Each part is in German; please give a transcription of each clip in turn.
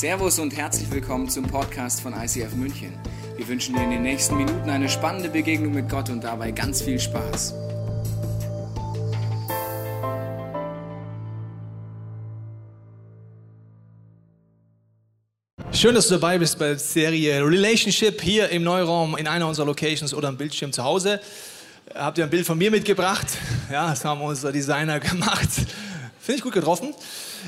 Servus und herzlich willkommen zum Podcast von ICF München. Wir wünschen dir in den nächsten Minuten eine spannende Begegnung mit Gott und dabei ganz viel Spaß. Schön, dass du dabei bist bei der Serie Relationship hier im Neuraum in einer unserer Locations oder am Bildschirm zu Hause. Habt ihr ein Bild von mir mitgebracht? Ja, das haben unsere Designer gemacht. Finde ich gut getroffen.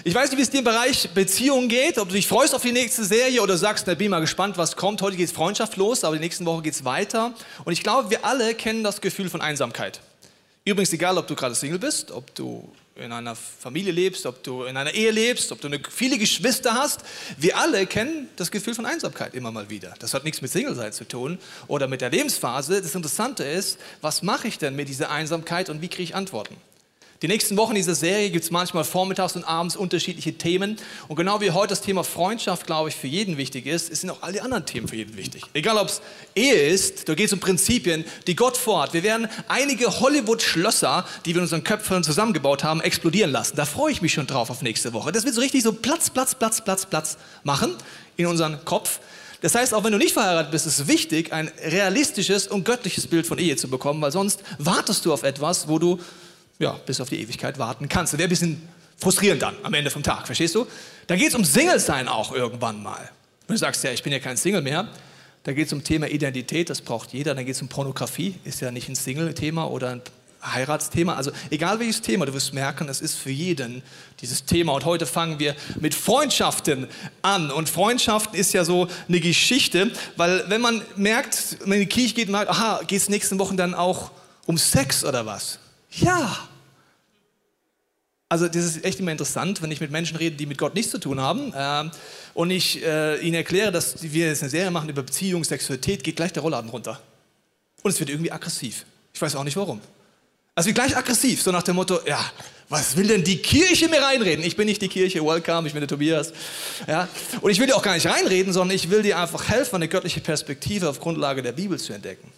Ich weiß nicht, wie es dir im Bereich Beziehungen geht, ob du dich freust auf die nächste Serie oder sagst, da bin mal gespannt, was kommt. Heute geht es Freundschaft los, aber die nächsten Woche geht es weiter. Und ich glaube, wir alle kennen das Gefühl von Einsamkeit. Übrigens, egal, ob du gerade Single bist, ob du in einer Familie lebst, ob du in einer Ehe lebst, ob du eine, viele Geschwister hast, wir alle kennen das Gefühl von Einsamkeit immer mal wieder. Das hat nichts mit Single-Sein zu tun oder mit der Lebensphase. Das Interessante ist, was mache ich denn mit dieser Einsamkeit und wie kriege ich Antworten? Die nächsten Wochen dieser Serie gibt es manchmal vormittags und abends unterschiedliche Themen. Und genau wie heute das Thema Freundschaft, glaube ich, für jeden wichtig ist, sind auch alle anderen Themen für jeden wichtig. Egal ob es Ehe ist, da geht es um Prinzipien, die Gott vorhat. Wir werden einige Hollywood-Schlösser, die wir in unseren Köpfen zusammengebaut haben, explodieren lassen. Da freue ich mich schon drauf auf nächste Woche. Das wird so richtig so Platz, Platz, Platz, Platz, Platz machen in unseren Kopf. Das heißt, auch wenn du nicht verheiratet bist, ist es wichtig, ein realistisches und göttliches Bild von Ehe zu bekommen, weil sonst wartest du auf etwas, wo du ja, bis auf die Ewigkeit warten kannst. Das wäre ein bisschen frustrierend dann am Ende vom Tag, verstehst du? Da geht es um Single-Sein auch irgendwann mal. Wenn du sagst, ja, ich bin ja kein Single mehr, da geht es um Thema Identität, das braucht jeder. Dann geht es um Pornografie, ist ja nicht ein Single-Thema oder ein Heiratsthema. Also egal welches Thema, du wirst merken, es ist für jeden dieses Thema. Und heute fangen wir mit Freundschaften an. Und Freundschaften ist ja so eine Geschichte, weil wenn man merkt, wenn man in die Kirche geht, merkt, aha, geht es nächsten Wochen dann auch um Sex oder was? Ja, also das ist echt immer interessant, wenn ich mit Menschen rede, die mit Gott nichts zu tun haben äh, und ich äh, ihnen erkläre, dass wir jetzt eine Serie machen über Beziehung, Sexualität, geht gleich der Rollladen runter. Und es wird irgendwie aggressiv. Ich weiß auch nicht warum. Also wird gleich aggressiv, so nach dem Motto, ja, was will denn die Kirche mir reinreden? Ich bin nicht die Kirche, welcome, ich bin der Tobias. Ja? Und ich will dir auch gar nicht reinreden, sondern ich will dir einfach helfen, eine göttliche Perspektive auf Grundlage der Bibel zu entdecken.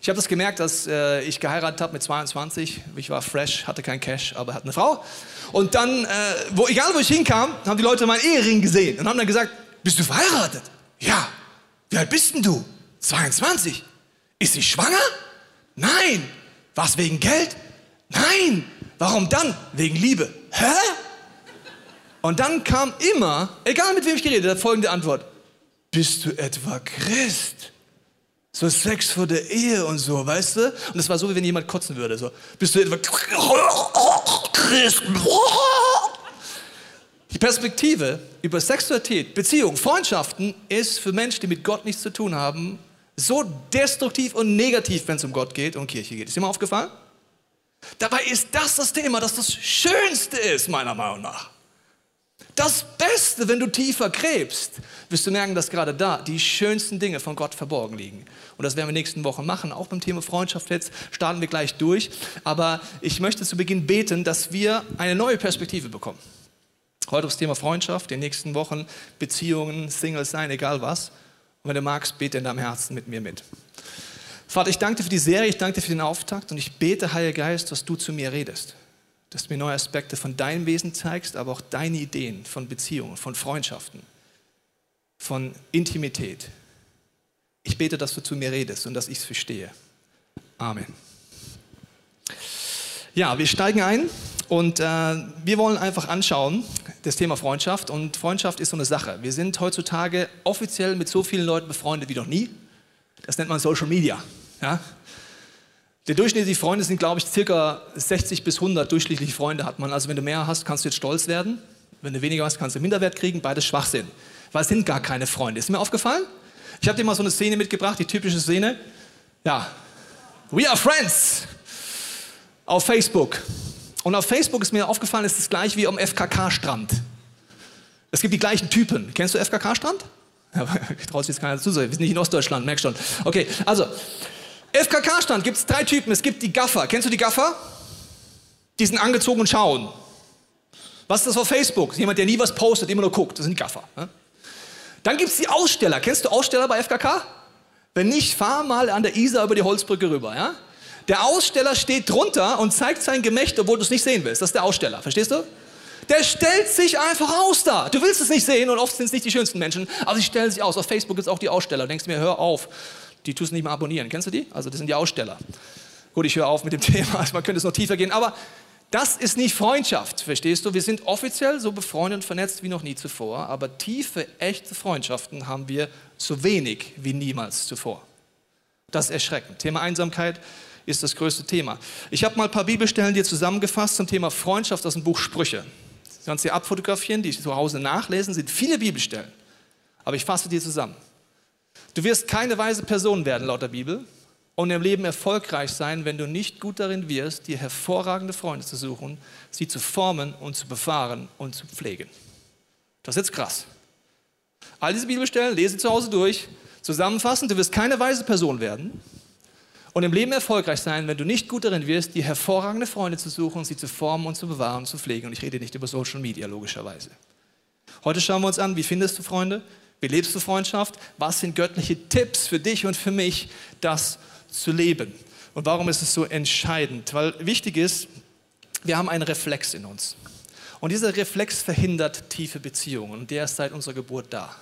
Ich habe das gemerkt, als äh, ich geheiratet habe mit 22. Ich war fresh, hatte kein Cash, aber hatte eine Frau. Und dann, äh, wo, egal wo ich hinkam, haben die Leute meinen Ehering gesehen und haben dann gesagt, bist du verheiratet? Ja. Wie alt bist denn du? 22. Ist sie schwanger? Nein. Was wegen Geld? Nein. Warum dann? Wegen Liebe. Hä? Und dann kam immer, egal mit wem ich geredet habe, folgende Antwort. Bist du etwa Christ? So Sex vor der Ehe und so, weißt du? Und das war so, wie wenn jemand kotzen würde. So, bist du etwa? Die Perspektive über Sexualität, Beziehung, Freundschaften ist für Menschen, die mit Gott nichts zu tun haben, so destruktiv und negativ, wenn es um Gott geht und Kirche geht. Ist dir mal aufgefallen? Dabei ist das das Thema, das das Schönste ist, meiner Meinung nach. Das Beste, wenn du tiefer gräbst, wirst du merken, dass gerade da die schönsten Dinge von Gott verborgen liegen. Und das werden wir nächsten Wochen machen. Auch beim Thema Freundschaft jetzt starten wir gleich durch. Aber ich möchte zu Beginn beten, dass wir eine neue Perspektive bekommen. Heute das Thema Freundschaft, in den nächsten Wochen Beziehungen, Singles sein, egal was. Und wenn du magst, bete in deinem Herzen mit mir mit. Vater, ich danke dir für die Serie, ich danke dir für den Auftakt und ich bete, Heiliger Geist, dass du zu mir redest dass du mir neue Aspekte von deinem Wesen zeigst, aber auch deine Ideen von Beziehungen, von Freundschaften, von Intimität. Ich bete, dass du zu mir redest und dass ich es verstehe. Amen. Ja, wir steigen ein und äh, wir wollen einfach anschauen das Thema Freundschaft. Und Freundschaft ist so eine Sache. Wir sind heutzutage offiziell mit so vielen Leuten befreundet wie noch nie. Das nennt man Social Media. Ja? Der durchschnittliche Freunde sind, glaube ich, circa 60 bis 100 durchschnittliche Freunde hat man. Also wenn du mehr hast, kannst du jetzt stolz werden. Wenn du weniger hast, kannst du Minderwert kriegen. Beides Schwachsinn. Weil es sind gar keine Freunde. Ist mir aufgefallen? Ich habe dir mal so eine Szene mitgebracht, die typische Szene. Ja, we are friends. Auf Facebook. Und auf Facebook ist mir aufgefallen, ist das gleich wie am FKK-Strand. Es gibt die gleichen Typen. Kennst du FKK-Strand? Ja, traut sich jetzt keiner dazu, wir sind nicht in Ostdeutschland, merkst schon. Okay, also FKK-Stand gibt es drei Typen. Es gibt die Gaffer. Kennst du die Gaffer? Die sind angezogen und schauen. Was ist das auf Facebook? Jemand, der nie was postet, immer nur guckt. Das sind Gaffer. Ne? Dann gibt es die Aussteller. Kennst du Aussteller bei FKK? Wenn nicht, fahr mal an der Isar über die Holzbrücke rüber. Ja? Der Aussteller steht drunter und zeigt sein Gemächt, obwohl du es nicht sehen willst. Das ist der Aussteller. Verstehst du? Der stellt sich einfach aus da. Du willst es nicht sehen und oft sind es nicht die schönsten Menschen, aber sie stellen sich aus. Auf Facebook gibt es auch die Aussteller. Du denkst mir, hör auf, die tust du nicht mehr abonnieren. Kennst du die? Also das sind die Aussteller. Gut, ich höre auf mit dem Thema, man könnte es noch tiefer gehen, aber das ist nicht Freundschaft, verstehst du? Wir sind offiziell so befreundet und vernetzt wie noch nie zuvor, aber tiefe, echte Freundschaften haben wir so wenig wie niemals zuvor. Das ist erschreckend. Thema Einsamkeit ist das größte Thema. Ich habe mal ein paar Bibelstellen dir zusammengefasst zum Thema Freundschaft aus dem Buch Sprüche. Du kannst dir abfotografieren, die zu Hause nachlesen, sind viele Bibelstellen. Aber ich fasse dir zusammen. Du wirst keine weise Person werden laut der Bibel und im Leben erfolgreich sein, wenn du nicht gut darin wirst, dir hervorragende Freunde zu suchen, sie zu formen und zu befahren und zu pflegen. Das ist jetzt krass. All diese Bibelstellen, lese zu Hause durch, zusammenfassen, du wirst keine weise Person werden und im Leben erfolgreich sein, wenn du nicht gut darin wirst, dir hervorragende Freunde zu suchen, sie zu formen und zu bewahren und zu pflegen. Und ich rede nicht über Social Media, logischerweise. Heute schauen wir uns an, wie findest du Freunde? Wie lebst du Freundschaft? Was sind göttliche Tipps für dich und für mich, das zu leben? Und warum ist es so entscheidend? Weil wichtig ist, wir haben einen Reflex in uns. Und dieser Reflex verhindert tiefe Beziehungen. Und der ist seit unserer Geburt da.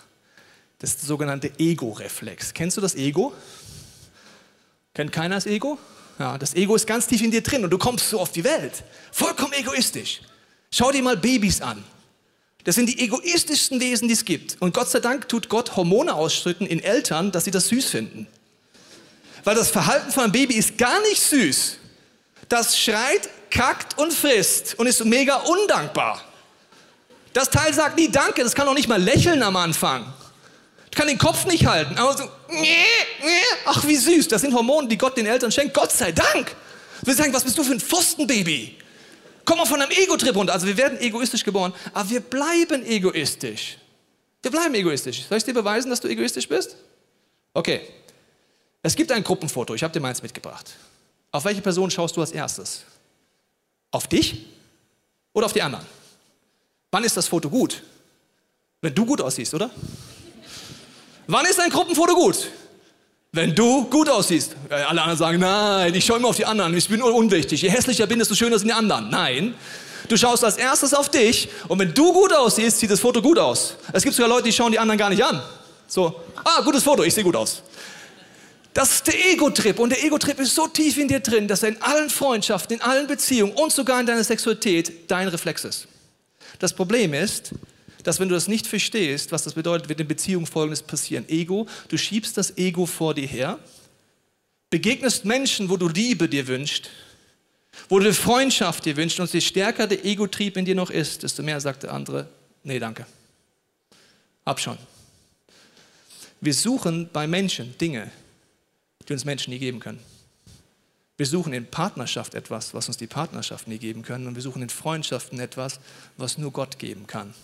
Das ist der sogenannte Ego-Reflex. Kennst du das Ego? Kennt keiner das Ego? Ja, das Ego ist ganz tief in dir drin und du kommst so auf die Welt. Vollkommen egoistisch. Schau dir mal Babys an. Das sind die egoistischsten Wesen, die es gibt. Und Gott sei Dank tut Gott Hormone ausschütten in Eltern, dass sie das süß finden. Weil das Verhalten von einem Baby ist gar nicht süß. Das schreit, kackt und frisst und ist mega undankbar. Das Teil sagt nie Danke, das kann auch nicht mal lächeln am Anfang kann den Kopf nicht halten. Aber so, ach wie süß, das sind Hormone, die Gott den Eltern schenkt. Gott sei Dank. Wir sagen, was bist du für ein Pfostenbaby? Komm mal von einem Ego-Trip runter. Also wir werden egoistisch geboren, aber wir bleiben egoistisch. Wir bleiben egoistisch. Soll ich dir beweisen, dass du egoistisch bist? Okay. Es gibt ein Gruppenfoto. Ich habe dir meins mitgebracht. Auf welche Person schaust du als erstes? Auf dich oder auf die anderen? Wann ist das Foto gut? Wenn du gut aussiehst, oder? Wann ist ein Gruppenfoto gut? Wenn du gut aussiehst. Alle anderen sagen, nein, ich schaue immer auf die anderen, ich bin unwichtig. Je hässlicher bin, desto schöner sind die anderen. Nein, du schaust als erstes auf dich und wenn du gut aussiehst, sieht das Foto gut aus. Es gibt sogar Leute, die schauen die anderen gar nicht an. So, ah, gutes Foto, ich sehe gut aus. Das ist der Ego-Trip und der Ego-Trip ist so tief in dir drin, dass er in allen Freundschaften, in allen Beziehungen und sogar in deiner Sexualität dein Reflex ist. Das Problem ist, dass wenn du das nicht verstehst, was das bedeutet, wird in Beziehungen Folgendes passieren. Ego, du schiebst das Ego vor dir her, begegnest Menschen, wo du Liebe dir wünschst, wo du Freundschaft dir wünschst und je stärker der Ego-Trieb in dir noch ist, desto mehr sagt der andere, nee, danke. Hab schon. Wir suchen bei Menschen Dinge, die uns Menschen nie geben können. Wir suchen in Partnerschaft etwas, was uns die Partnerschaft nie geben können. Und wir suchen in Freundschaften etwas, was nur Gott geben kann.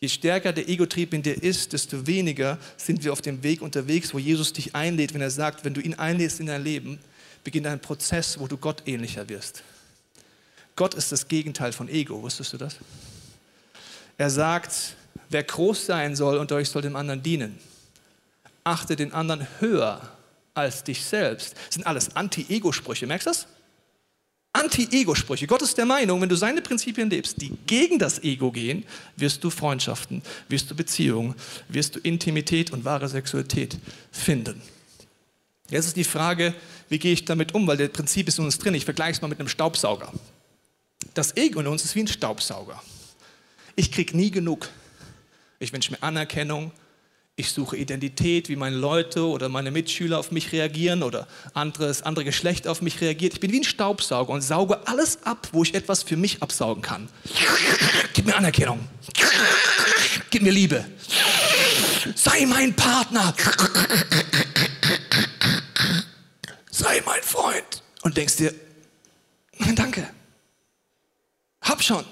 Je stärker der Ego-Trieb in dir ist, desto weniger sind wir auf dem Weg unterwegs, wo Jesus dich einlädt, wenn er sagt, wenn du ihn einlädst in dein Leben, beginnt ein Prozess, wo du Gott ähnlicher wirst. Gott ist das Gegenteil von Ego, wusstest du das? Er sagt, wer groß sein soll unter euch soll dem anderen dienen. Achte den anderen höher als dich selbst. Das sind alles Anti-Ego-Sprüche, merkst du das? Anti-Ego-Sprüche. Gott ist der Meinung, wenn du seine Prinzipien lebst, die gegen das Ego gehen, wirst du Freundschaften, wirst du Beziehungen, wirst du Intimität und wahre Sexualität finden. Jetzt ist die Frage, wie gehe ich damit um, weil der Prinzip ist in uns drin. Ich vergleiche es mal mit einem Staubsauger. Das Ego in uns ist wie ein Staubsauger. Ich kriege nie genug. Ich wünsche mir Anerkennung, ich suche Identität, wie meine Leute oder meine Mitschüler auf mich reagieren oder anderes, andere Geschlecht auf mich reagiert. Ich bin wie ein Staubsauger und sauge alles ab, wo ich etwas für mich absaugen kann. Gib mir Anerkennung. Gib mir Liebe. Sei mein Partner. Sei mein Freund. Und denkst dir, danke. Hab schon.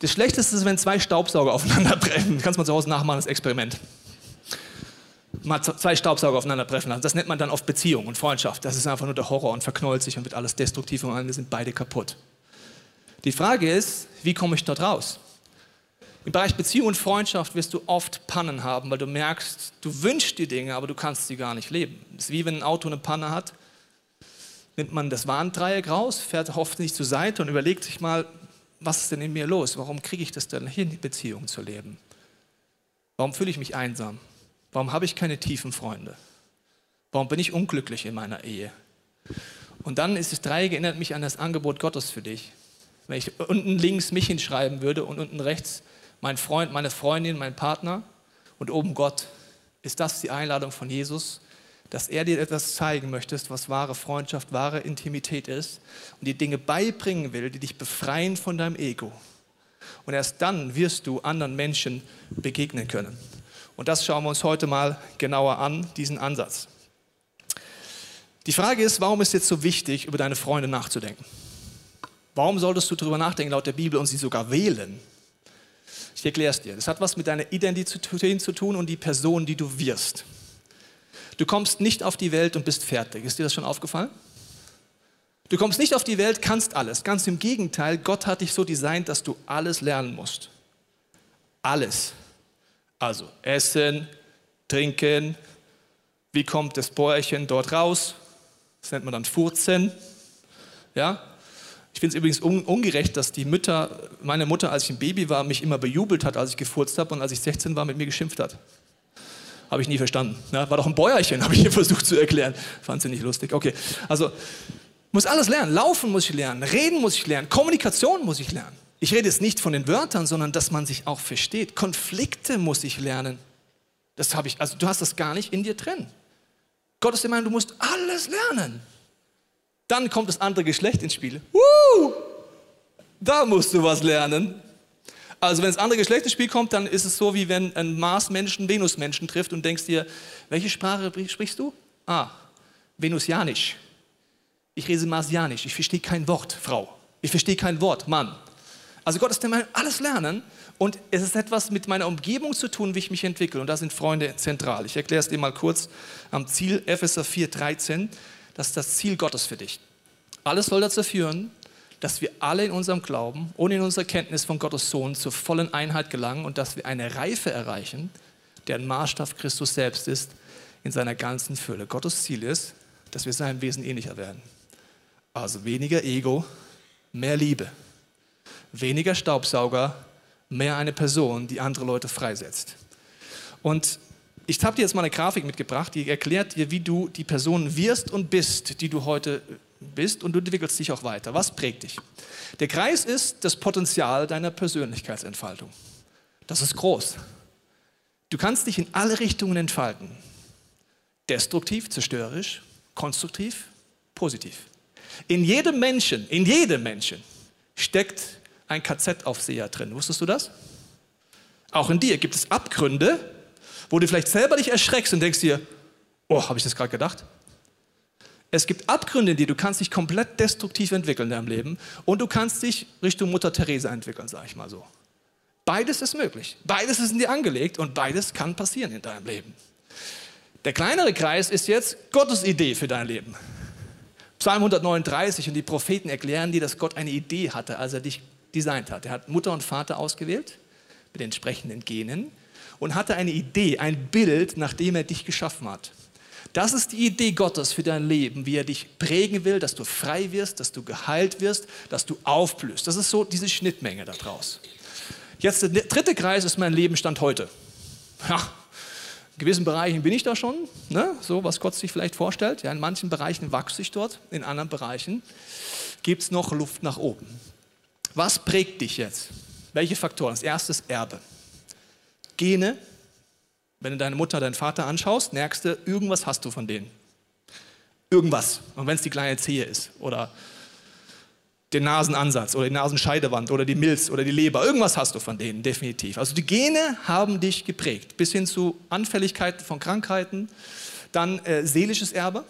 Das Schlechteste ist, wenn zwei Staubsauger aufeinander brennen. Kannst du mal zu Hause nachmachen, das Experiment mal zwei Staubsauger aufeinander treffen lassen. Das nennt man dann oft Beziehung und Freundschaft. Das ist einfach nur der Horror und verknollt sich und wird alles destruktiv und wir sind beide kaputt. Die Frage ist, wie komme ich dort raus? Im Bereich Beziehung und Freundschaft wirst du oft Pannen haben, weil du merkst, du wünschst dir Dinge, aber du kannst sie gar nicht leben. Es ist wie wenn ein Auto eine Panne hat, nimmt man das Warndreieck raus, fährt hoffentlich zur Seite und überlegt sich mal, was ist denn in mir los? Warum kriege ich das denn hin, Beziehungen zu leben? Warum fühle ich mich einsam? Warum habe ich keine tiefen Freunde? Warum bin ich unglücklich in meiner Ehe? Und dann ist das Dreieck, erinnert mich an das Angebot Gottes für dich. Wenn ich unten links mich hinschreiben würde und unten rechts mein Freund, meine Freundin, mein Partner und oben Gott, ist das die Einladung von Jesus, dass er dir etwas zeigen möchte, was wahre Freundschaft, wahre Intimität ist und dir Dinge beibringen will, die dich befreien von deinem Ego. Und erst dann wirst du anderen Menschen begegnen können. Und das schauen wir uns heute mal genauer an, diesen Ansatz. Die Frage ist, warum ist jetzt so wichtig, über deine Freunde nachzudenken? Warum solltest du darüber nachdenken, laut der Bibel, und sie sogar wählen? Ich erkläre es dir. Das hat was mit deiner Identität zu tun und die Person, die du wirst. Du kommst nicht auf die Welt und bist fertig. Ist dir das schon aufgefallen? Du kommst nicht auf die Welt, kannst alles. Ganz im Gegenteil, Gott hat dich so designt, dass du alles lernen musst. Alles. Also Essen, Trinken, wie kommt das Bäuerchen dort raus, das nennt man dann Furzen. Ja? Ich finde es übrigens un ungerecht, dass die Mütter, meine Mutter, als ich ein Baby war, mich immer bejubelt hat, als ich gefurzt habe und als ich 16 war, mit mir geschimpft hat. Habe ich nie verstanden. Ja, war doch ein Bäuerchen, habe ich ihr versucht zu erklären. Fand sie nicht lustig. Okay, also muss alles lernen. Laufen muss ich lernen, reden muss ich lernen, Kommunikation muss ich lernen. Ich rede jetzt nicht von den Wörtern, sondern dass man sich auch versteht. Konflikte muss ich lernen. Das habe ich, also du hast das gar nicht in dir drin. Gott ist der Meinung, du musst alles lernen. Dann kommt das andere Geschlecht ins Spiel. Uh, da musst du was lernen. Also wenn das andere Geschlecht ins Spiel kommt, dann ist es so, wie wenn ein Mars-Menschen Venus-Menschen trifft und denkst dir, welche Sprache sprichst du? Ah, Venusianisch. Ich rede Marsianisch. Ich verstehe kein Wort, Frau. Ich verstehe kein Wort, Mann. Also Gott ist der Meinung, alles lernen. Und es ist etwas mit meiner Umgebung zu tun, wie ich mich entwickle. Und da sind Freunde zentral. Ich erkläre es dir mal kurz am Ziel Epheser 4,13. Das ist das Ziel Gottes für dich. Alles soll dazu führen, dass wir alle in unserem Glauben und in unserer Kenntnis von Gottes Sohn zur vollen Einheit gelangen und dass wir eine Reife erreichen, deren Maßstab Christus selbst ist, in seiner ganzen Fülle. Gottes Ziel ist, dass wir seinem Wesen ähnlicher werden. Also weniger Ego, mehr Liebe. Weniger Staubsauger, mehr eine Person, die andere Leute freisetzt. Und ich habe dir jetzt mal eine Grafik mitgebracht, die erklärt dir, wie du die Person wirst und bist, die du heute bist und du entwickelst dich auch weiter. Was prägt dich? Der Kreis ist das Potenzial deiner Persönlichkeitsentfaltung. Das ist groß. Du kannst dich in alle Richtungen entfalten. Destruktiv, zerstörerisch, konstruktiv, positiv. In jedem Menschen, in jedem Menschen steckt ein KZ-Aufseher drin. Wusstest du das? Auch in dir gibt es Abgründe, wo du vielleicht selber dich erschreckst und denkst dir, oh, habe ich das gerade gedacht? Es gibt Abgründe in dir, du kannst dich komplett destruktiv entwickeln in deinem Leben und du kannst dich Richtung Mutter Teresa entwickeln, sage ich mal so. Beides ist möglich. Beides ist in dir angelegt und beides kann passieren in deinem Leben. Der kleinere Kreis ist jetzt Gottes Idee für dein Leben. Psalm 139 und die Propheten erklären dir, dass Gott eine Idee hatte, als er dich designt hat. Er hat Mutter und Vater ausgewählt mit entsprechenden Genen und hatte eine Idee, ein Bild, nach dem er dich geschaffen hat. Das ist die Idee Gottes für dein Leben, wie er dich prägen will, dass du frei wirst, dass du geheilt wirst, dass du aufblühst. Das ist so diese Schnittmenge daraus. Jetzt der dritte Kreis ist mein Lebenstand heute. Ja, in gewissen Bereichen bin ich da schon, ne? so was Gott sich vielleicht vorstellt. Ja, in manchen Bereichen wachse ich dort, in anderen Bereichen gibt es noch Luft nach oben. Was prägt dich jetzt? Welche Faktoren? Das erste ist Erbe. Gene. Wenn du deine Mutter, deinen Vater anschaust, merkst du, irgendwas hast du von denen. Irgendwas. Und wenn es die kleine Zehe ist oder den Nasenansatz oder die Nasenscheidewand oder die Milz oder die Leber, irgendwas hast du von denen, definitiv. Also die Gene haben dich geprägt, bis hin zu Anfälligkeiten von Krankheiten, dann äh, seelisches Erbe,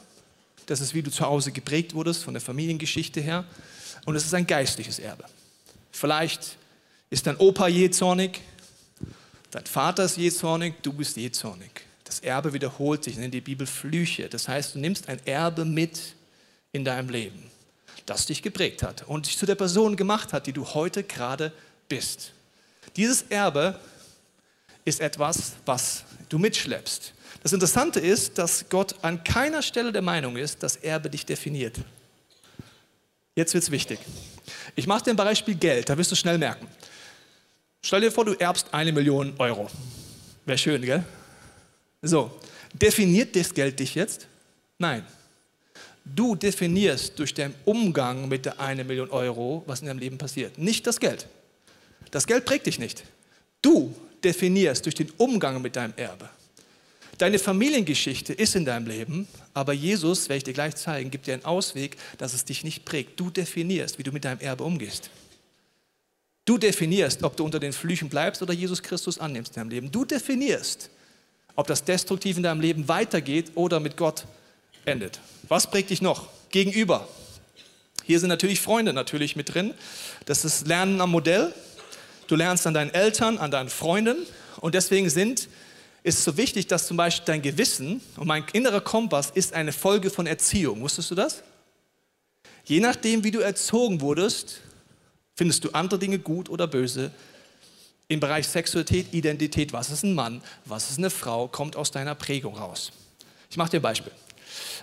das ist wie du zu Hause geprägt wurdest, von der Familiengeschichte her, und es ist ein geistliches Erbe. Vielleicht ist dein Opa jähzornig, dein Vater ist jähzornig, du bist jähzornig. Das Erbe wiederholt sich, nennt die Bibel Flüche. Das heißt, du nimmst ein Erbe mit in deinem Leben, das dich geprägt hat und dich zu der Person gemacht hat, die du heute gerade bist. Dieses Erbe ist etwas, was du mitschleppst. Das Interessante ist, dass Gott an keiner Stelle der Meinung ist, dass Erbe dich definiert. Jetzt wird es wichtig. Ich mache dir ein Beispiel Geld, da wirst du schnell merken. Stell dir vor, du erbst eine Million Euro. Wäre schön, gell? So, definiert das Geld dich jetzt? Nein. Du definierst durch den Umgang mit der eine Million Euro, was in deinem Leben passiert. Nicht das Geld. Das Geld prägt dich nicht. Du definierst durch den Umgang mit deinem Erbe. Deine Familiengeschichte ist in deinem Leben, aber Jesus, werde ich dir gleich zeigen, gibt dir einen Ausweg, dass es dich nicht prägt. Du definierst, wie du mit deinem Erbe umgehst. Du definierst, ob du unter den Flüchen bleibst oder Jesus Christus annimmst in deinem Leben. Du definierst, ob das destruktiv in deinem Leben weitergeht oder mit Gott endet. Was prägt dich noch? Gegenüber. Hier sind natürlich Freunde natürlich mit drin. Das ist Lernen am Modell. Du lernst an deinen Eltern, an deinen Freunden. Und deswegen sind ist so wichtig, dass zum Beispiel dein Gewissen und mein innerer Kompass ist eine Folge von Erziehung. Wusstest du das? Je nachdem, wie du erzogen wurdest, findest du andere Dinge gut oder böse. Im Bereich Sexualität, Identität, was ist ein Mann, was ist eine Frau, kommt aus deiner Prägung raus. Ich mache dir ein Beispiel.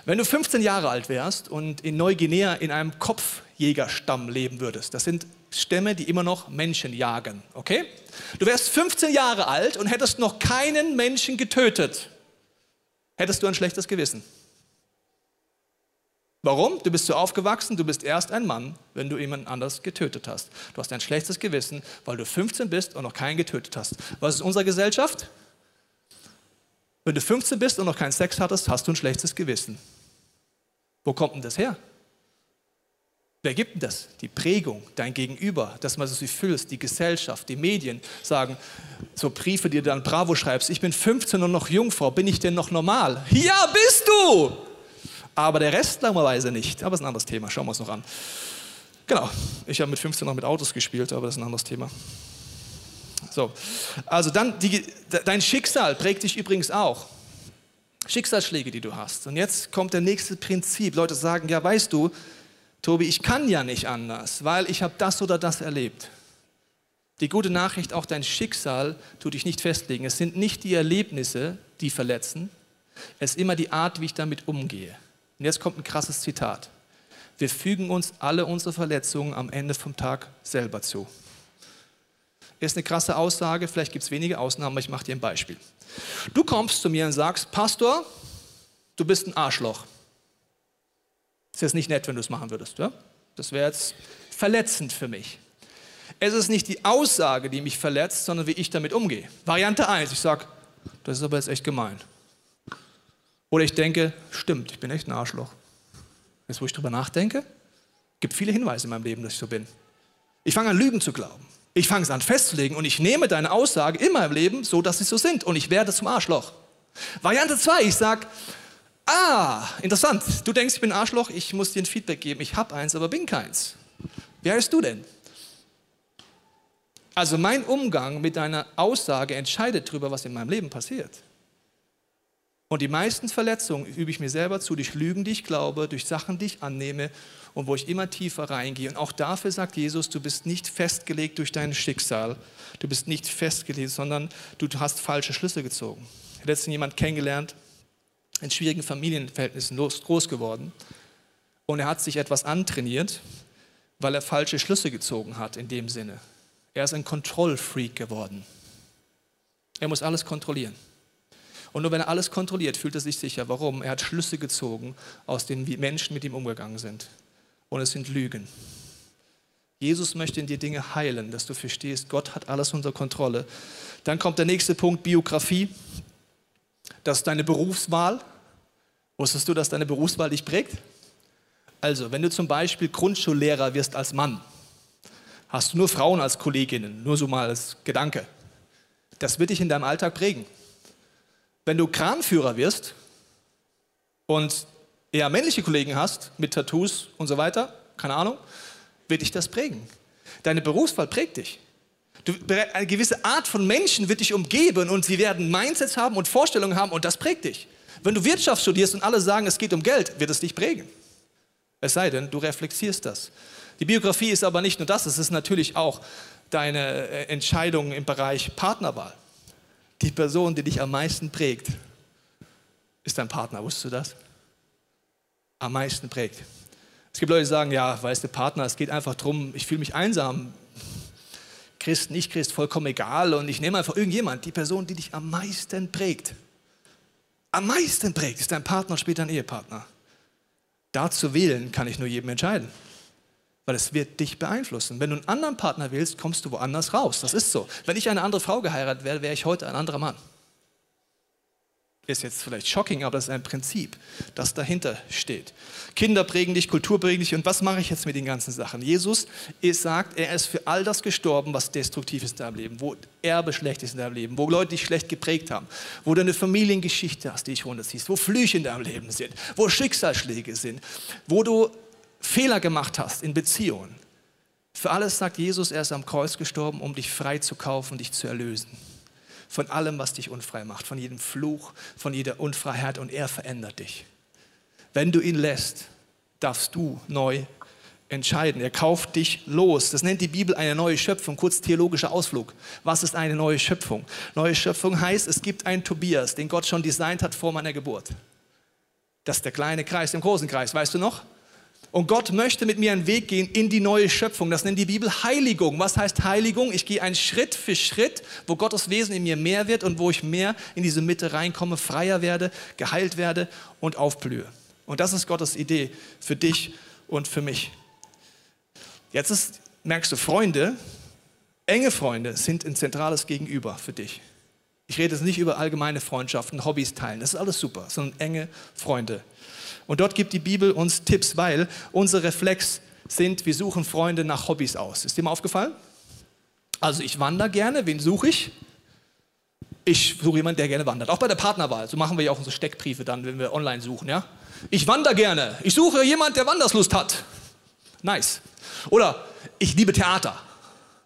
Wenn du 15 Jahre alt wärst und in Neuguinea in einem Kopfjägerstamm leben würdest, das sind Stämme, die immer noch Menschen jagen, okay? Du wärst 15 Jahre alt und hättest noch keinen Menschen getötet. Hättest du ein schlechtes Gewissen. Warum? Du bist so aufgewachsen, du bist erst ein Mann, wenn du jemanden anders getötet hast. Du hast ein schlechtes Gewissen, weil du 15 bist und noch keinen getötet hast. Was ist unsere Gesellschaft? Wenn du 15 bist und noch keinen Sex hattest, hast du ein schlechtes Gewissen. Wo kommt denn das her? Wer gibt denn das? Die Prägung, dein Gegenüber, dass man sich fühlst, die Gesellschaft, die Medien sagen, so Briefe, die du dann Bravo schreibst, ich bin 15 und noch Jungfrau, bin ich denn noch normal? Ja, bist du! Aber der Rest langerweise nicht. Aber das ist ein anderes Thema, schauen wir uns noch an. Genau, ich habe mit 15 noch mit Autos gespielt, aber das ist ein anderes Thema. So, also dann, die, dein Schicksal prägt dich übrigens auch. Schicksalsschläge, die du hast. Und jetzt kommt der nächste Prinzip. Leute sagen, ja, weißt du, Tobi, ich kann ja nicht anders, weil ich habe das oder das erlebt. Die gute Nachricht, auch dein Schicksal tut dich nicht festlegen. Es sind nicht die Erlebnisse, die verletzen, es ist immer die Art, wie ich damit umgehe. Und jetzt kommt ein krasses Zitat. Wir fügen uns alle unsere Verletzungen am Ende vom Tag selber zu. Ist eine krasse Aussage, vielleicht gibt es wenige Ausnahmen, aber ich mache dir ein Beispiel. Du kommst zu mir und sagst, Pastor, du bist ein Arschloch. Ist jetzt nicht nett, wenn du es machen würdest. Ja? Das wäre jetzt verletzend für mich. Es ist nicht die Aussage, die mich verletzt, sondern wie ich damit umgehe. Variante 1, ich sage, das ist aber jetzt echt gemein. Oder ich denke, stimmt, ich bin echt ein Arschloch. Jetzt, wo ich drüber nachdenke, gibt viele Hinweise in meinem Leben, dass ich so bin. Ich fange an, Lügen zu glauben. Ich fange es an festzulegen und ich nehme deine Aussage in meinem Leben so, dass sie so sind und ich werde zum Arschloch. Variante 2, ich sage, Ah, interessant. Du denkst, ich bin ein Arschloch, ich muss dir ein Feedback geben. Ich habe eins, aber bin keins. Wer bist du denn? Also mein Umgang mit deiner Aussage entscheidet darüber, was in meinem Leben passiert. Und die meisten Verletzungen übe ich mir selber zu durch Lügen, die ich glaube, durch Sachen, die ich annehme und wo ich immer tiefer reingehe. Und auch dafür sagt Jesus, du bist nicht festgelegt durch dein Schicksal. Du bist nicht festgelegt, sondern du hast falsche Schlüsse gezogen. Ich habe letztens jemanden kennengelernt, in schwierigen Familienverhältnissen groß geworden. Und er hat sich etwas antrainiert, weil er falsche Schlüsse gezogen hat in dem Sinne. Er ist ein Kontrollfreak geworden. Er muss alles kontrollieren. Und nur wenn er alles kontrolliert, fühlt er sich sicher. Warum? Er hat Schlüsse gezogen aus den Menschen mit ihm umgegangen sind. Und es sind Lügen. Jesus möchte in dir Dinge heilen, dass du verstehst, Gott hat alles unter Kontrolle. Dann kommt der nächste Punkt, Biografie. Das ist deine Berufswahl. Wusstest du, dass deine Berufswahl dich prägt? Also, wenn du zum Beispiel Grundschullehrer wirst als Mann, hast du nur Frauen als Kolleginnen, nur so mal als Gedanke. Das wird dich in deinem Alltag prägen. Wenn du Kranführer wirst und eher männliche Kollegen hast mit Tattoos und so weiter, keine Ahnung, wird dich das prägen. Deine Berufswahl prägt dich. Du, eine gewisse Art von Menschen wird dich umgeben und sie werden Mindsets haben und Vorstellungen haben und das prägt dich. Wenn du Wirtschaft studierst und alle sagen, es geht um Geld, wird es dich prägen. Es sei denn, du reflektierst das. Die Biografie ist aber nicht nur das, es ist natürlich auch deine äh, Entscheidung im Bereich Partnerwahl. Die Person, die dich am meisten prägt, ist dein Partner. Wusstest du das? Am meisten prägt. Es gibt Leute, die sagen, ja, weißt du, Partner, es geht einfach darum, ich fühle mich einsam. Christ, nicht Christ, vollkommen egal. Und ich nehme einfach irgendjemand, die Person, die dich am meisten prägt. Am meisten prägt, ist dein Partner, später ein Ehepartner. Da zu wählen, kann ich nur jedem entscheiden. Weil es wird dich beeinflussen. Wenn du einen anderen Partner wählst, kommst du woanders raus. Das ist so. Wenn ich eine andere Frau geheiratet wäre, wäre ich heute ein anderer Mann. Ist jetzt vielleicht shocking, aber das ist ein Prinzip, das dahinter steht. Kinder prägen dich, Kultur prägen dich. Und was mache ich jetzt mit den ganzen Sachen? Jesus ist, sagt, er ist für all das gestorben, was destruktiv ist in deinem Leben, wo Erbe schlecht ist in deinem Leben, wo Leute dich schlecht geprägt haben, wo du eine Familiengeschichte hast, die dich runterziehst, wo Flüche in deinem Leben sind, wo Schicksalsschläge sind, wo du Fehler gemacht hast in Beziehungen. Für alles sagt Jesus, er ist am Kreuz gestorben, um dich frei zu kaufen, dich zu erlösen von allem, was dich unfrei macht, von jedem Fluch, von jeder Unfreiheit und er verändert dich. Wenn du ihn lässt, darfst du neu entscheiden. Er kauft dich los. Das nennt die Bibel eine neue Schöpfung, kurz theologischer Ausflug. Was ist eine neue Schöpfung? Neue Schöpfung heißt, es gibt einen Tobias, den Gott schon designt hat vor meiner Geburt. Das ist der kleine Kreis im großen Kreis, weißt du noch? Und Gott möchte mit mir einen Weg gehen in die neue Schöpfung. Das nennt die Bibel Heiligung. Was heißt Heiligung? Ich gehe einen Schritt für Schritt, wo Gottes Wesen in mir mehr wird und wo ich mehr in diese Mitte reinkomme, freier werde, geheilt werde und aufblühe. Und das ist Gottes Idee für dich und für mich. Jetzt ist, merkst du, Freunde, enge Freunde sind ein zentrales Gegenüber für dich. Ich rede jetzt nicht über allgemeine Freundschaften, Hobbys teilen, das ist alles super, sondern enge Freunde. Und dort gibt die Bibel uns Tipps, weil unser Reflex sind, wir suchen Freunde nach Hobbys aus. Ist dir mal aufgefallen? Also ich wandere gerne, wen suche ich? Ich suche jemanden, der gerne wandert. Auch bei der Partnerwahl. So machen wir ja auch unsere Steckbriefe dann, wenn wir online suchen. Ja? Ich wandere gerne. Ich suche jemanden, der Wanderslust hat. Nice. Oder ich liebe Theater.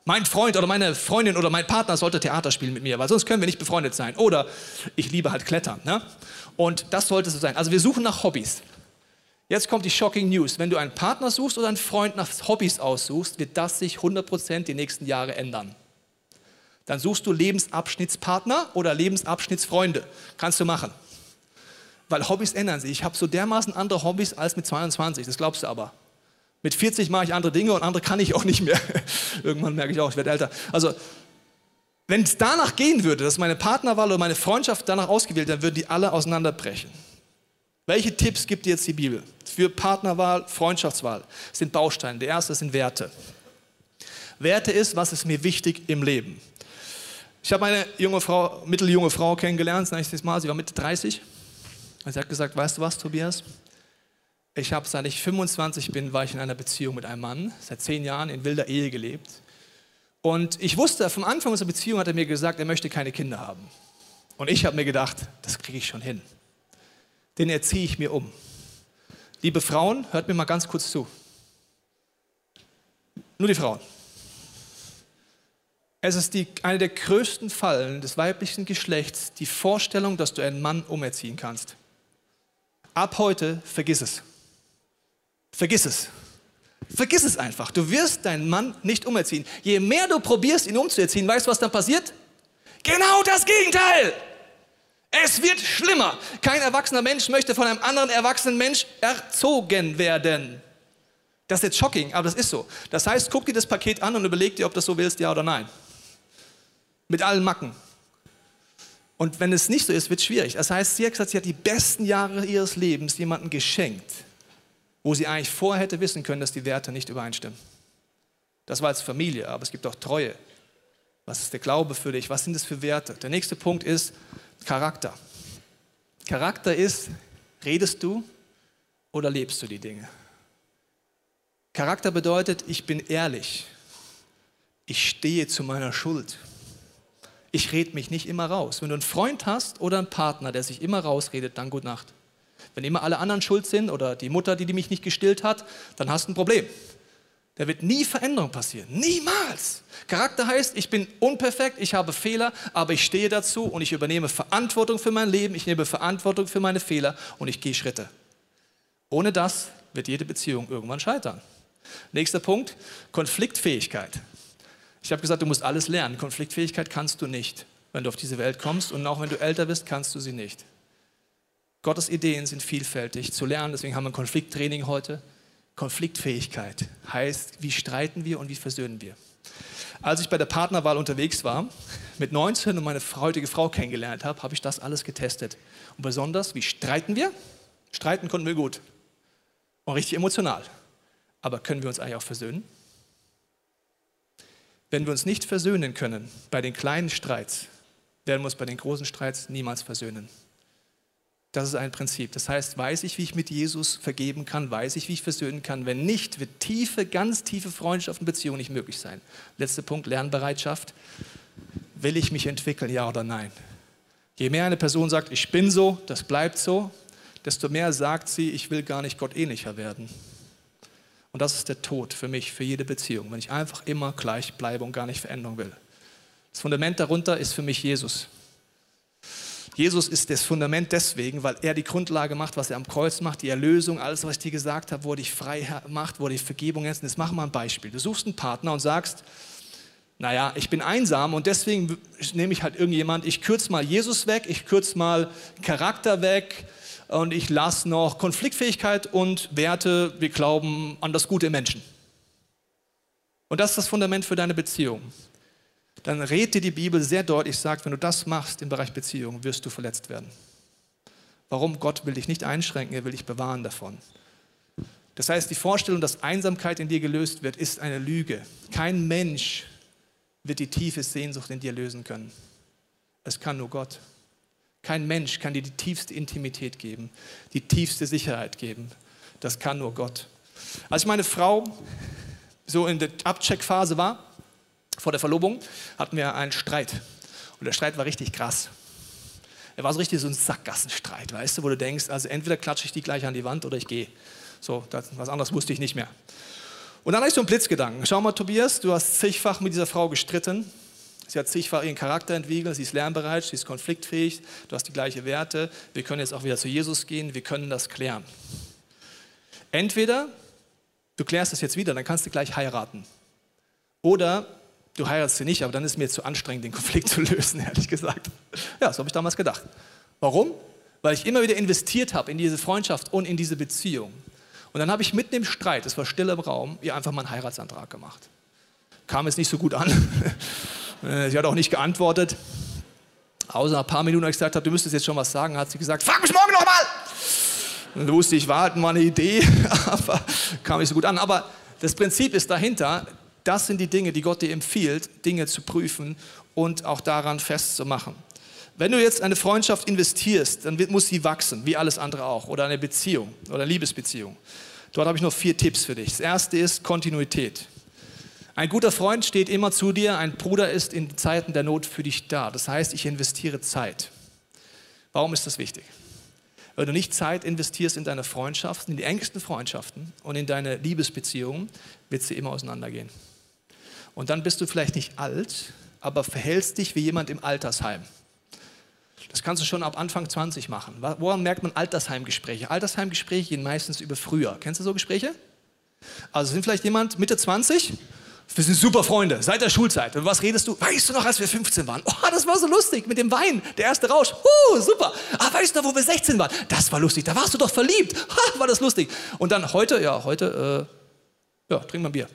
Mein Freund oder meine Freundin oder mein Partner sollte Theater spielen mit mir, weil sonst können wir nicht befreundet sein. Oder ich liebe halt Klettern. Ne? Und das sollte so sein. Also wir suchen nach Hobbys. Jetzt kommt die shocking News. Wenn du einen Partner suchst oder einen Freund nach Hobbys aussuchst, wird das sich 100% die nächsten Jahre ändern. Dann suchst du Lebensabschnittspartner oder Lebensabschnittsfreunde. Kannst du machen. Weil Hobbys ändern sich. Ich habe so dermaßen andere Hobbys als mit 22, das glaubst du aber. Mit 40 mache ich andere Dinge und andere kann ich auch nicht mehr. Irgendwann merke ich auch, ich werde älter. Also wenn es danach gehen würde, dass meine Partnerwahl oder meine Freundschaft danach ausgewählt, dann würden die alle auseinanderbrechen. Welche Tipps gibt dir jetzt die Bibel für Partnerwahl, Freundschaftswahl? Das sind Bausteine. Der erste sind Werte. Werte ist, was ist mir wichtig im Leben. Ich habe eine junge Frau, mitteljunge Frau kennengelernt, nächstes Mal, sie war Mitte 30. Und sie hat gesagt, weißt du was, Tobias? Ich habe, seit ich 25 bin, war ich in einer Beziehung mit einem Mann, seit zehn Jahren in wilder Ehe gelebt. Und ich wusste, vom Anfang unserer Beziehung hat er mir gesagt, er möchte keine Kinder haben. Und ich habe mir gedacht, das kriege ich schon hin. Den erziehe ich mir um. Liebe Frauen, hört mir mal ganz kurz zu. Nur die Frauen. Es ist die, eine der größten Fallen des weiblichen Geschlechts, die Vorstellung, dass du einen Mann umerziehen kannst. Ab heute vergiss es. Vergiss es. Vergiss es einfach. Du wirst deinen Mann nicht umerziehen. Je mehr du probierst, ihn umzuerziehen, weißt du, was dann passiert? Genau das Gegenteil. Es wird schlimmer. Kein erwachsener Mensch möchte von einem anderen erwachsenen Mensch erzogen werden. Das ist jetzt shocking, aber das ist so. Das heißt, guck dir das Paket an und überleg dir, ob das so willst, ja oder nein. Mit allen Macken. Und wenn es nicht so ist, wird es schwierig. Das heißt, sie hat gesagt, sie hat die besten Jahre ihres Lebens jemandem geschenkt wo sie eigentlich vorher hätte wissen können, dass die Werte nicht übereinstimmen. Das war als Familie, aber es gibt auch Treue. Was ist der Glaube für dich? Was sind das für Werte? Der nächste Punkt ist Charakter. Charakter ist, redest du oder lebst du die Dinge? Charakter bedeutet, ich bin ehrlich. Ich stehe zu meiner Schuld. Ich rede mich nicht immer raus. Wenn du einen Freund hast oder einen Partner, der sich immer rausredet, dann gut Nacht. Wenn immer alle anderen schuld sind oder die Mutter, die, mich nicht gestillt hat, dann hast du ein Problem. Da wird nie Veränderung passieren. Niemals. Charakter heißt, ich bin unperfekt, ich habe Fehler, aber ich stehe dazu und ich übernehme Verantwortung für mein Leben, ich nehme Verantwortung für meine Fehler und ich gehe Schritte. Ohne das wird jede Beziehung irgendwann scheitern. Nächster Punkt, Konfliktfähigkeit. Ich habe gesagt, du musst alles lernen. Konfliktfähigkeit kannst du nicht, wenn du auf diese Welt kommst und auch wenn du älter bist, kannst du sie nicht. Gottes Ideen sind vielfältig zu lernen, deswegen haben wir ein Konflikttraining heute. Konfliktfähigkeit heißt, wie streiten wir und wie versöhnen wir. Als ich bei der Partnerwahl unterwegs war, mit 19 und meine heutige Frau kennengelernt habe, habe ich das alles getestet. Und besonders, wie streiten wir? Streiten konnten wir gut und richtig emotional. Aber können wir uns eigentlich auch versöhnen? Wenn wir uns nicht versöhnen können bei den kleinen Streits, werden wir uns bei den großen Streits niemals versöhnen. Das ist ein Prinzip. Das heißt, weiß ich, wie ich mit Jesus vergeben kann, weiß ich, wie ich versöhnen kann. Wenn nicht, wird tiefe, ganz tiefe Freundschaft und Beziehung nicht möglich sein. Letzter Punkt, Lernbereitschaft. Will ich mich entwickeln, ja oder nein? Je mehr eine Person sagt, ich bin so, das bleibt so, desto mehr sagt sie, ich will gar nicht Gott ähnlicher werden. Und das ist der Tod für mich, für jede Beziehung, wenn ich einfach immer gleich bleibe und gar nicht Veränderung will. Das Fundament darunter ist für mich Jesus. Jesus ist das Fundament deswegen, weil er die Grundlage macht, was er am Kreuz macht, die Erlösung, alles, was ich dir gesagt habe, wo er dich frei macht, er die Vergebung ist. Jetzt mach mal ein Beispiel. Du suchst einen Partner und sagst, naja, ich bin einsam und deswegen nehme ich halt irgendjemand, ich kürze mal Jesus weg, ich kürze mal Charakter weg und ich lasse noch Konfliktfähigkeit und Werte, wir glauben an das Gute im Menschen. Und das ist das Fundament für deine Beziehung dann rät dir die Bibel sehr deutlich, sagt, wenn du das machst im Bereich Beziehung, wirst du verletzt werden. Warum? Gott will dich nicht einschränken, er will dich bewahren davon. Das heißt, die Vorstellung, dass Einsamkeit in dir gelöst wird, ist eine Lüge. Kein Mensch wird die tiefe Sehnsucht in dir lösen können. Es kann nur Gott. Kein Mensch kann dir die tiefste Intimität geben, die tiefste Sicherheit geben. Das kann nur Gott. Als meine Frau so in der Abcheckphase war, vor der Verlobung hatten wir einen Streit. Und der Streit war richtig krass. Er war so richtig so ein Sackgassenstreit, weißt du, wo du denkst, also entweder klatsche ich die gleich an die Wand oder ich gehe. So, das, was anderes wusste ich nicht mehr. Und dann hatte ich so einen Blitzgedanken. Schau mal, Tobias, du hast zigfach mit dieser Frau gestritten. Sie hat zigfach ihren Charakter entwickelt, sie ist lernbereit, sie ist konfliktfähig, du hast die gleichen Werte. Wir können jetzt auch wieder zu Jesus gehen, wir können das klären. Entweder du klärst es jetzt wieder, dann kannst du gleich heiraten. Oder du heiratest sie nicht, aber dann ist mir zu anstrengend, den Konflikt zu lösen, ehrlich gesagt. Ja, so habe ich damals gedacht. Warum? Weil ich immer wieder investiert habe in diese Freundschaft und in diese Beziehung. Und dann habe ich mitten im Streit, es war still im Raum, ihr einfach mal einen Heiratsantrag gemacht. Kam es nicht so gut an. sie hat auch nicht geantwortet. Außer nach ein paar Minuten, als ich gesagt habe, du müsstest jetzt schon was sagen, hat sie gesagt, frag mich morgen nochmal. Dann wusste ich, war mal eine Idee, aber kam nicht so gut an. Aber das Prinzip ist dahinter, das sind die Dinge, die Gott dir empfiehlt, Dinge zu prüfen und auch daran festzumachen. Wenn du jetzt eine Freundschaft investierst, dann muss sie wachsen, wie alles andere auch, oder eine Beziehung oder eine Liebesbeziehung. Dort habe ich noch vier Tipps für dich. Das erste ist Kontinuität. Ein guter Freund steht immer zu dir, ein Bruder ist in Zeiten der Not für dich da. Das heißt, ich investiere Zeit. Warum ist das wichtig? Weil du nicht Zeit investierst in deine Freundschaften, in die engsten Freundschaften und in deine Liebesbeziehungen, wird sie immer auseinandergehen. Und dann bist du vielleicht nicht alt, aber verhältst dich wie jemand im Altersheim. Das kannst du schon ab Anfang 20 machen. Woran merkt man Altersheimgespräche? Altersheimgespräche gehen meistens über früher. Kennst du so Gespräche? Also sind vielleicht jemand Mitte 20? Wir sind super Freunde, seit der Schulzeit. Und was redest du? Weißt du noch, als wir 15 waren? Oh, das war so lustig mit dem Wein, der erste Rausch. Uh, super. Ah, weißt du noch, wo wir 16 waren? Das war lustig. Da warst du doch verliebt. Ha, war das lustig. Und dann heute, ja, heute, äh, ja, trink mal Bier.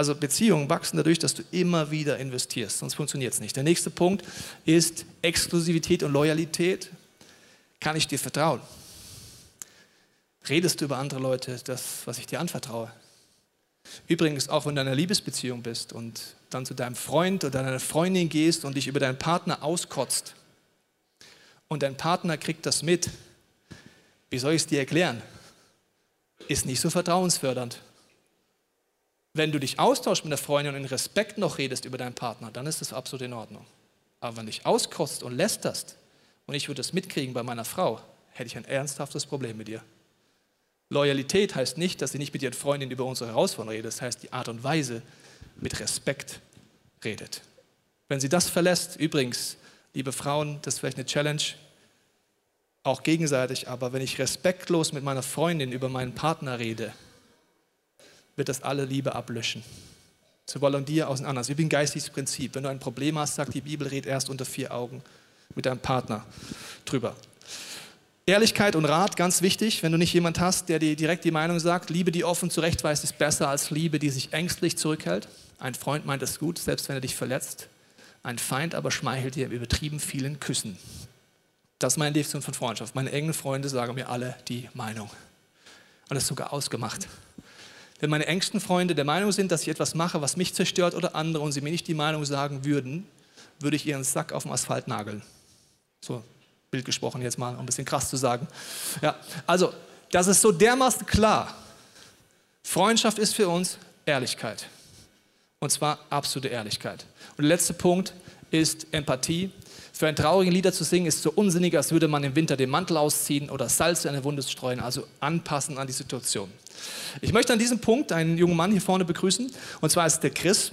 Also Beziehungen wachsen dadurch, dass du immer wieder investierst, sonst funktioniert es nicht. Der nächste Punkt ist Exklusivität und Loyalität. Kann ich dir vertrauen? Redest du über andere Leute das, was ich dir anvertraue? Übrigens, auch wenn du in einer Liebesbeziehung bist und dann zu deinem Freund oder deiner Freundin gehst und dich über deinen Partner auskotzt und dein Partner kriegt das mit, wie soll ich es dir erklären? Ist nicht so vertrauensfördernd. Wenn du dich austauschst mit der Freundin und in Respekt noch redest über deinen Partner, dann ist das absolut in Ordnung. Aber wenn du dich auskotzt und lästerst und ich würde das mitkriegen bei meiner Frau, hätte ich ein ernsthaftes Problem mit ihr. Loyalität heißt nicht, dass sie nicht mit ihren Freundinnen über unsere Herausforderungen redet. Das heißt, die Art und Weise mit Respekt redet. Wenn sie das verlässt, übrigens, liebe Frauen, das ist vielleicht eine Challenge, auch gegenseitig, aber wenn ich respektlos mit meiner Freundin über meinen Partner rede, wird das alle Liebe ablöschen. Sowohl an dir als auch an anderen. Wie ein geistiges Prinzip. Wenn du ein Problem hast, sagt die Bibel, red erst unter vier Augen mit deinem Partner drüber. Ehrlichkeit und Rat, ganz wichtig, wenn du nicht jemand hast, der dir direkt die Meinung sagt, Liebe, die offen zurechtweist, ist besser als Liebe, die sich ängstlich zurückhält. Ein Freund meint es gut, selbst wenn er dich verletzt. Ein Feind aber schmeichelt dir übertrieben vielen Küssen. Das ist meine Definition von Freundschaft. Meine engen Freunde sagen mir alle die Meinung. Und das ist sogar ausgemacht. Wenn meine engsten Freunde der Meinung sind, dass ich etwas mache, was mich zerstört oder andere und sie mir nicht die Meinung sagen würden, würde ich ihren Sack auf dem Asphalt nageln. So, Bild gesprochen jetzt mal, um ein bisschen krass zu sagen. Ja, also, das ist so dermaßen klar. Freundschaft ist für uns Ehrlichkeit. Und zwar absolute Ehrlichkeit. Und der letzte Punkt ist Empathie. Für einen traurigen Lieder zu singen ist so unsinnig, als würde man im Winter den Mantel ausziehen oder Salz in eine Wunde streuen, also anpassen an die Situation. Ich möchte an diesem Punkt einen jungen Mann hier vorne begrüßen, und zwar ist der Chris.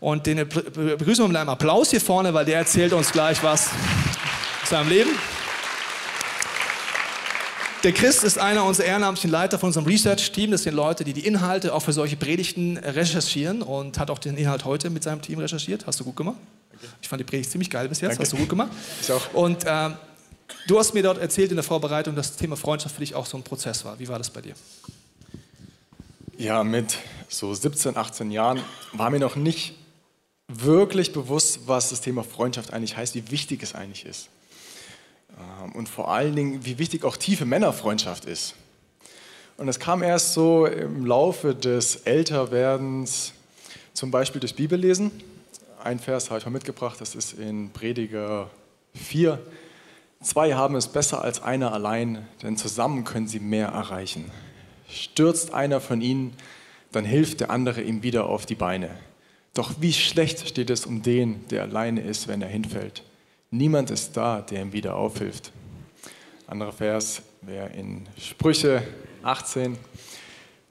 Und den begrüßen wir mit einem Applaus hier vorne, weil der erzählt uns gleich was zu seinem Leben. Der Chris ist einer unserer ehrenamtlichen Leiter von unserem Research-Team. Das sind Leute, die die Inhalte auch für solche Predigten recherchieren und hat auch den Inhalt heute mit seinem Team recherchiert. Hast du gut gemacht? Ich fand die Predigt ziemlich geil bis jetzt. Danke. Hast du gut gemacht? Ich auch. Und äh, du hast mir dort erzählt in der Vorbereitung, dass das Thema Freundschaft für dich auch so ein Prozess war. Wie war das bei dir? Ja, mit so 17, 18 Jahren war mir noch nicht wirklich bewusst, was das Thema Freundschaft eigentlich heißt, wie wichtig es eigentlich ist. Ähm, und vor allen Dingen, wie wichtig auch tiefe Männerfreundschaft ist. Und es kam erst so im Laufe des Älterwerdens, zum Beispiel durch Bibellesen. Ein Vers habe ich mal mitgebracht, das ist in Prediger 4. Zwei haben es besser als einer allein, denn zusammen können sie mehr erreichen. Stürzt einer von ihnen, dann hilft der andere ihm wieder auf die Beine. Doch wie schlecht steht es um den, der alleine ist, wenn er hinfällt. Niemand ist da, der ihm wieder aufhilft. Anderer Vers wäre in Sprüche 18.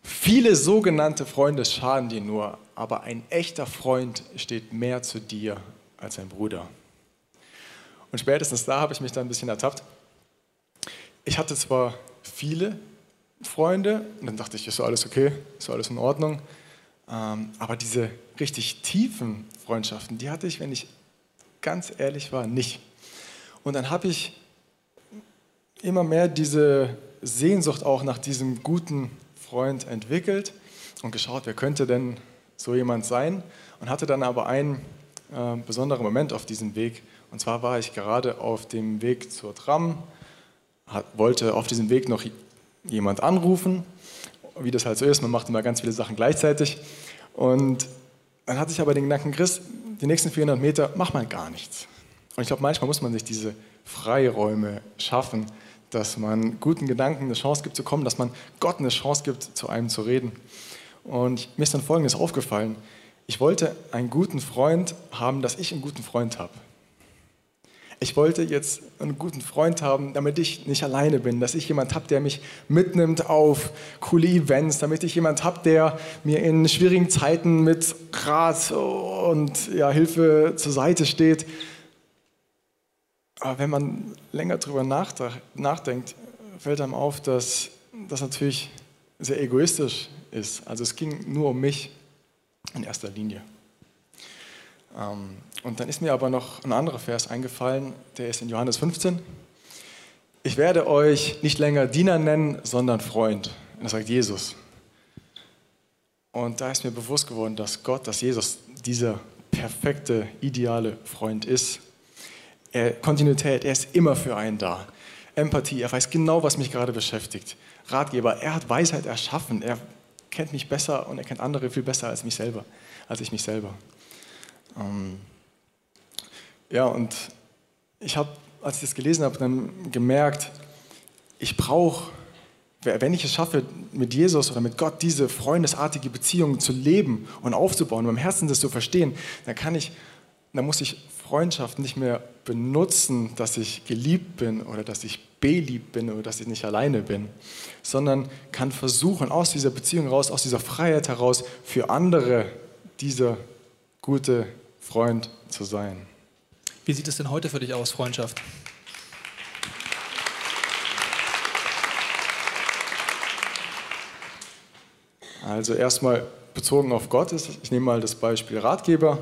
Viele sogenannte Freunde schaden dir nur, aber ein echter Freund steht mehr zu dir als ein Bruder. Und spätestens da habe ich mich dann ein bisschen ertappt. Ich hatte zwar viele Freunde und dann dachte ich, ist alles okay, ist alles in Ordnung. Ähm, aber diese richtig tiefen Freundschaften, die hatte ich, wenn ich ganz ehrlich war, nicht. Und dann habe ich immer mehr diese Sehnsucht auch nach diesem guten Freund entwickelt und geschaut, wer könnte denn so jemand sein. Und hatte dann aber einen äh, besonderen Moment auf diesem Weg. Und zwar war ich gerade auf dem Weg zur Tram, hat, wollte auf diesem Weg noch jemand anrufen, wie das halt so ist, man macht immer ganz viele Sachen gleichzeitig. Und dann hatte ich aber den Gedanken, Chris, die nächsten 400 Meter mach mal gar nichts. Und ich glaube, manchmal muss man sich diese Freiräume schaffen, dass man guten Gedanken eine Chance gibt zu kommen, dass man Gott eine Chance gibt, zu einem zu reden. Und mir ist dann Folgendes aufgefallen. Ich wollte einen guten Freund haben, dass ich einen guten Freund habe. Ich wollte jetzt einen guten Freund haben, damit ich nicht alleine bin, dass ich jemand habe, der mich mitnimmt auf coole Events, damit ich jemand habe, der mir in schwierigen Zeiten mit Rat und ja, Hilfe zur Seite steht. Aber wenn man länger darüber nachdenkt, fällt einem auf, dass das natürlich sehr egoistisch ist. Also es ging nur um mich in erster Linie. Ähm, und dann ist mir aber noch ein anderer Vers eingefallen, der ist in Johannes 15. Ich werde euch nicht länger Diener nennen, sondern Freund. das sagt Jesus. Und da ist mir bewusst geworden, dass Gott, dass Jesus dieser perfekte, ideale Freund ist. Er, Kontinuität, er ist immer für einen da. Empathie, er weiß genau, was mich gerade beschäftigt. Ratgeber, er hat Weisheit erschaffen. Er kennt mich besser und er kennt andere viel besser als mich selber, als ich mich selber. Ähm, ja, und ich habe, als ich das gelesen habe, dann gemerkt, ich brauche, wenn ich es schaffe, mit Jesus oder mit Gott diese freundesartige Beziehung zu leben und aufzubauen, im Herzen das zu verstehen, dann kann ich, dann muss ich Freundschaft nicht mehr benutzen, dass ich geliebt bin oder dass ich beliebt bin oder dass ich nicht alleine bin, sondern kann versuchen, aus dieser Beziehung heraus, aus dieser Freiheit heraus, für andere dieser gute Freund zu sein. Wie sieht es denn heute für dich aus, Freundschaft? Also erstmal bezogen auf Gott ist, ich nehme mal das Beispiel Ratgeber.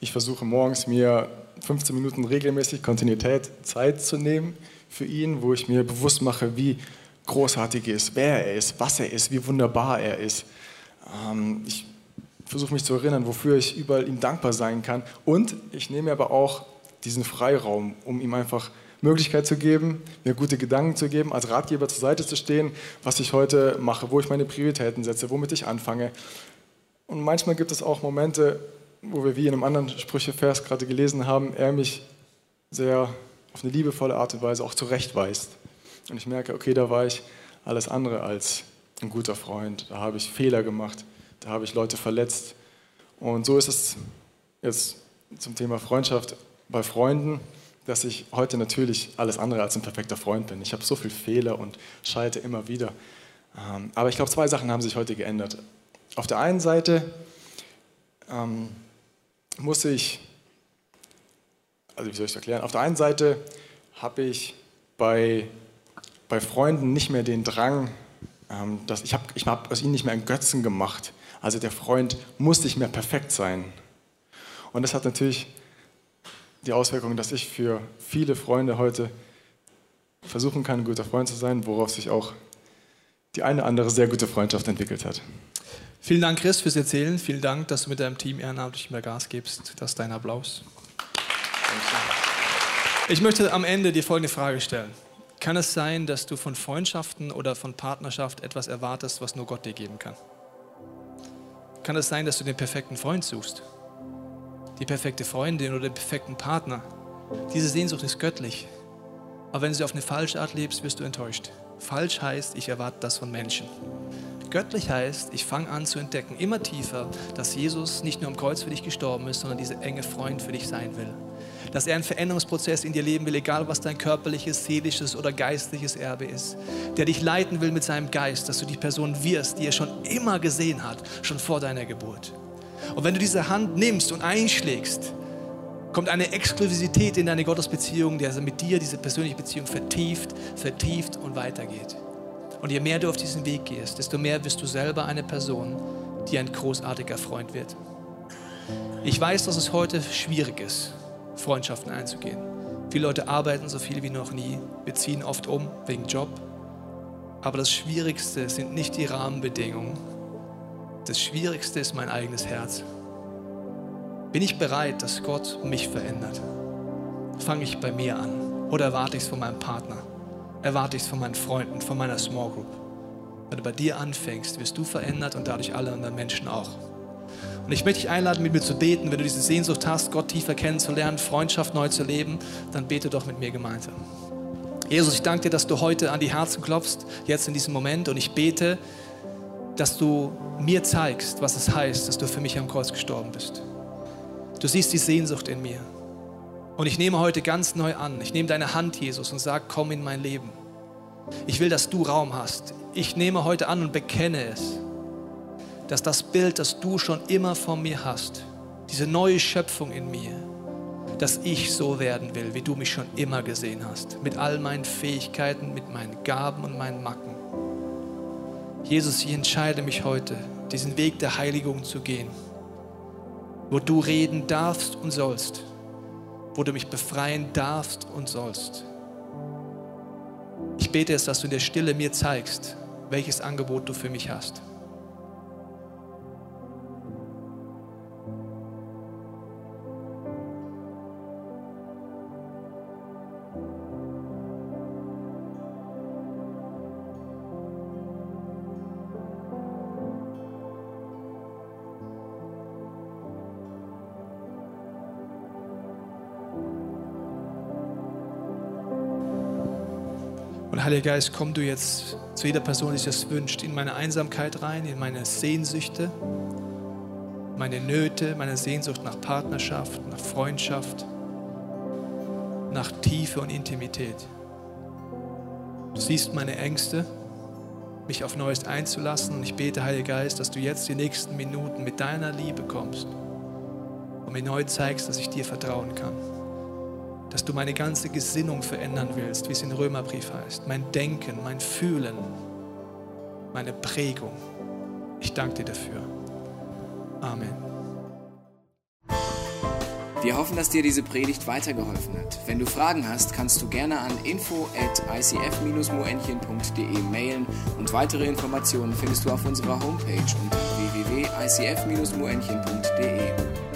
Ich versuche morgens mir 15 Minuten regelmäßig Kontinuität Zeit zu nehmen für ihn, wo ich mir bewusst mache, wie großartig er ist, wer er ist, was er ist, wie wunderbar er ist. Ähm, ich versuche mich zu erinnern, wofür ich überall ihm dankbar sein kann. Und ich nehme aber auch diesen Freiraum, um ihm einfach Möglichkeit zu geben, mir gute Gedanken zu geben, als Ratgeber zur Seite zu stehen, was ich heute mache, wo ich meine Prioritäten setze, womit ich anfange. Und manchmal gibt es auch Momente, wo wir wie in einem anderen Sprüchevers gerade gelesen haben, er mich sehr auf eine liebevolle Art und Weise auch zurechtweist. Und ich merke, okay, da war ich alles andere als ein guter Freund. Da habe ich Fehler gemacht, da habe ich Leute verletzt. Und so ist es jetzt zum Thema Freundschaft bei Freunden, dass ich heute natürlich alles andere als ein perfekter Freund bin. Ich habe so viele Fehler und schalte immer wieder. Ähm, aber ich glaube, zwei Sachen haben sich heute geändert. Auf der einen Seite ähm, muss ich, also wie soll ich das erklären? Auf der einen Seite habe ich bei, bei Freunden nicht mehr den Drang, ähm, dass ich habe ich hab aus ihnen nicht mehr einen Götzen gemacht. Also der Freund muss nicht mehr perfekt sein. Und das hat natürlich die Auswirkung, dass ich für viele Freunde heute versuchen kann, ein guter Freund zu sein, worauf sich auch die eine oder andere sehr gute Freundschaft entwickelt hat. Vielen Dank, Chris, fürs Erzählen. Vielen Dank, dass du mit deinem Team ehrenamtlich mehr Gas gibst. Das ist dein Applaus. Ich möchte am Ende die folgende Frage stellen. Kann es sein, dass du von Freundschaften oder von Partnerschaft etwas erwartest, was nur Gott dir geben kann? Kann es sein, dass du den perfekten Freund suchst? Die perfekte Freundin oder den perfekten Partner? Diese Sehnsucht ist göttlich. Aber wenn du sie auf eine falsche Art lebst, wirst du enttäuscht. Falsch heißt, ich erwarte das von Menschen. Göttlich heißt, ich fange an zu entdecken, immer tiefer, dass Jesus nicht nur am Kreuz für dich gestorben ist, sondern dieser enge Freund für dich sein will. Dass er einen Veränderungsprozess in dir leben will, egal was dein körperliches, seelisches oder geistliches Erbe ist. Der dich leiten will mit seinem Geist, dass du die Person wirst, die er schon immer gesehen hat, schon vor deiner Geburt. Und wenn du diese Hand nimmst und einschlägst, kommt eine Exklusivität in deine Gottesbeziehung, der mit dir diese persönliche Beziehung vertieft, vertieft und weitergeht. Und je mehr du auf diesen Weg gehst, desto mehr wirst du selber eine Person, die ein großartiger Freund wird. Ich weiß, dass es heute schwierig ist, Freundschaften einzugehen. Viele Leute arbeiten so viel wie noch nie. Wir ziehen oft um wegen Job. Aber das Schwierigste sind nicht die Rahmenbedingungen. Das Schwierigste ist mein eigenes Herz. Bin ich bereit, dass Gott mich verändert? Fange ich bei mir an oder erwarte ich es von meinem Partner? erwarte ich es von meinen Freunden, von meiner Small Group. Wenn du bei dir anfängst, wirst du verändert und dadurch alle anderen Menschen auch. Und ich möchte dich einladen, mit mir zu beten. Wenn du diese Sehnsucht hast, Gott tiefer kennenzulernen, Freundschaft neu zu leben, dann bete doch mit mir gemeinsam. Jesus, ich danke dir, dass du heute an die Herzen klopfst, jetzt in diesem Moment. Und ich bete, dass du mir zeigst, was es heißt, dass du für mich am Kreuz gestorben bist. Du siehst die Sehnsucht in mir. Und ich nehme heute ganz neu an, ich nehme deine Hand, Jesus, und sage, komm in mein Leben. Ich will, dass du Raum hast. Ich nehme heute an und bekenne es, dass das Bild, das du schon immer von mir hast, diese neue Schöpfung in mir, dass ich so werden will, wie du mich schon immer gesehen hast, mit all meinen Fähigkeiten, mit meinen Gaben und meinen Macken. Jesus, ich entscheide mich heute, diesen Weg der Heiligung zu gehen, wo du reden darfst und sollst wo du mich befreien darfst und sollst. Ich bete jetzt, dass du in der Stille mir zeigst, welches Angebot du für mich hast. Heiliger Geist, komm du jetzt zu jeder Person, die sich das wünscht, in meine Einsamkeit rein, in meine Sehnsüchte, meine Nöte, meine Sehnsucht nach Partnerschaft, nach Freundschaft, nach Tiefe und Intimität. Du siehst meine Ängste, mich auf Neues einzulassen und ich bete, Heiliger Geist, dass du jetzt die nächsten Minuten mit deiner Liebe kommst und mir neu zeigst, dass ich dir vertrauen kann dass du meine ganze Gesinnung verändern willst, wie es in Römerbrief heißt. Mein Denken, mein Fühlen, meine Prägung. Ich danke dir dafür. Amen. Wir hoffen, dass dir diese Predigt weitergeholfen hat. Wenn du Fragen hast, kannst du gerne an info at icf-moenchen.de mailen und weitere Informationen findest du auf unserer Homepage unter www.icf-moenchen.de.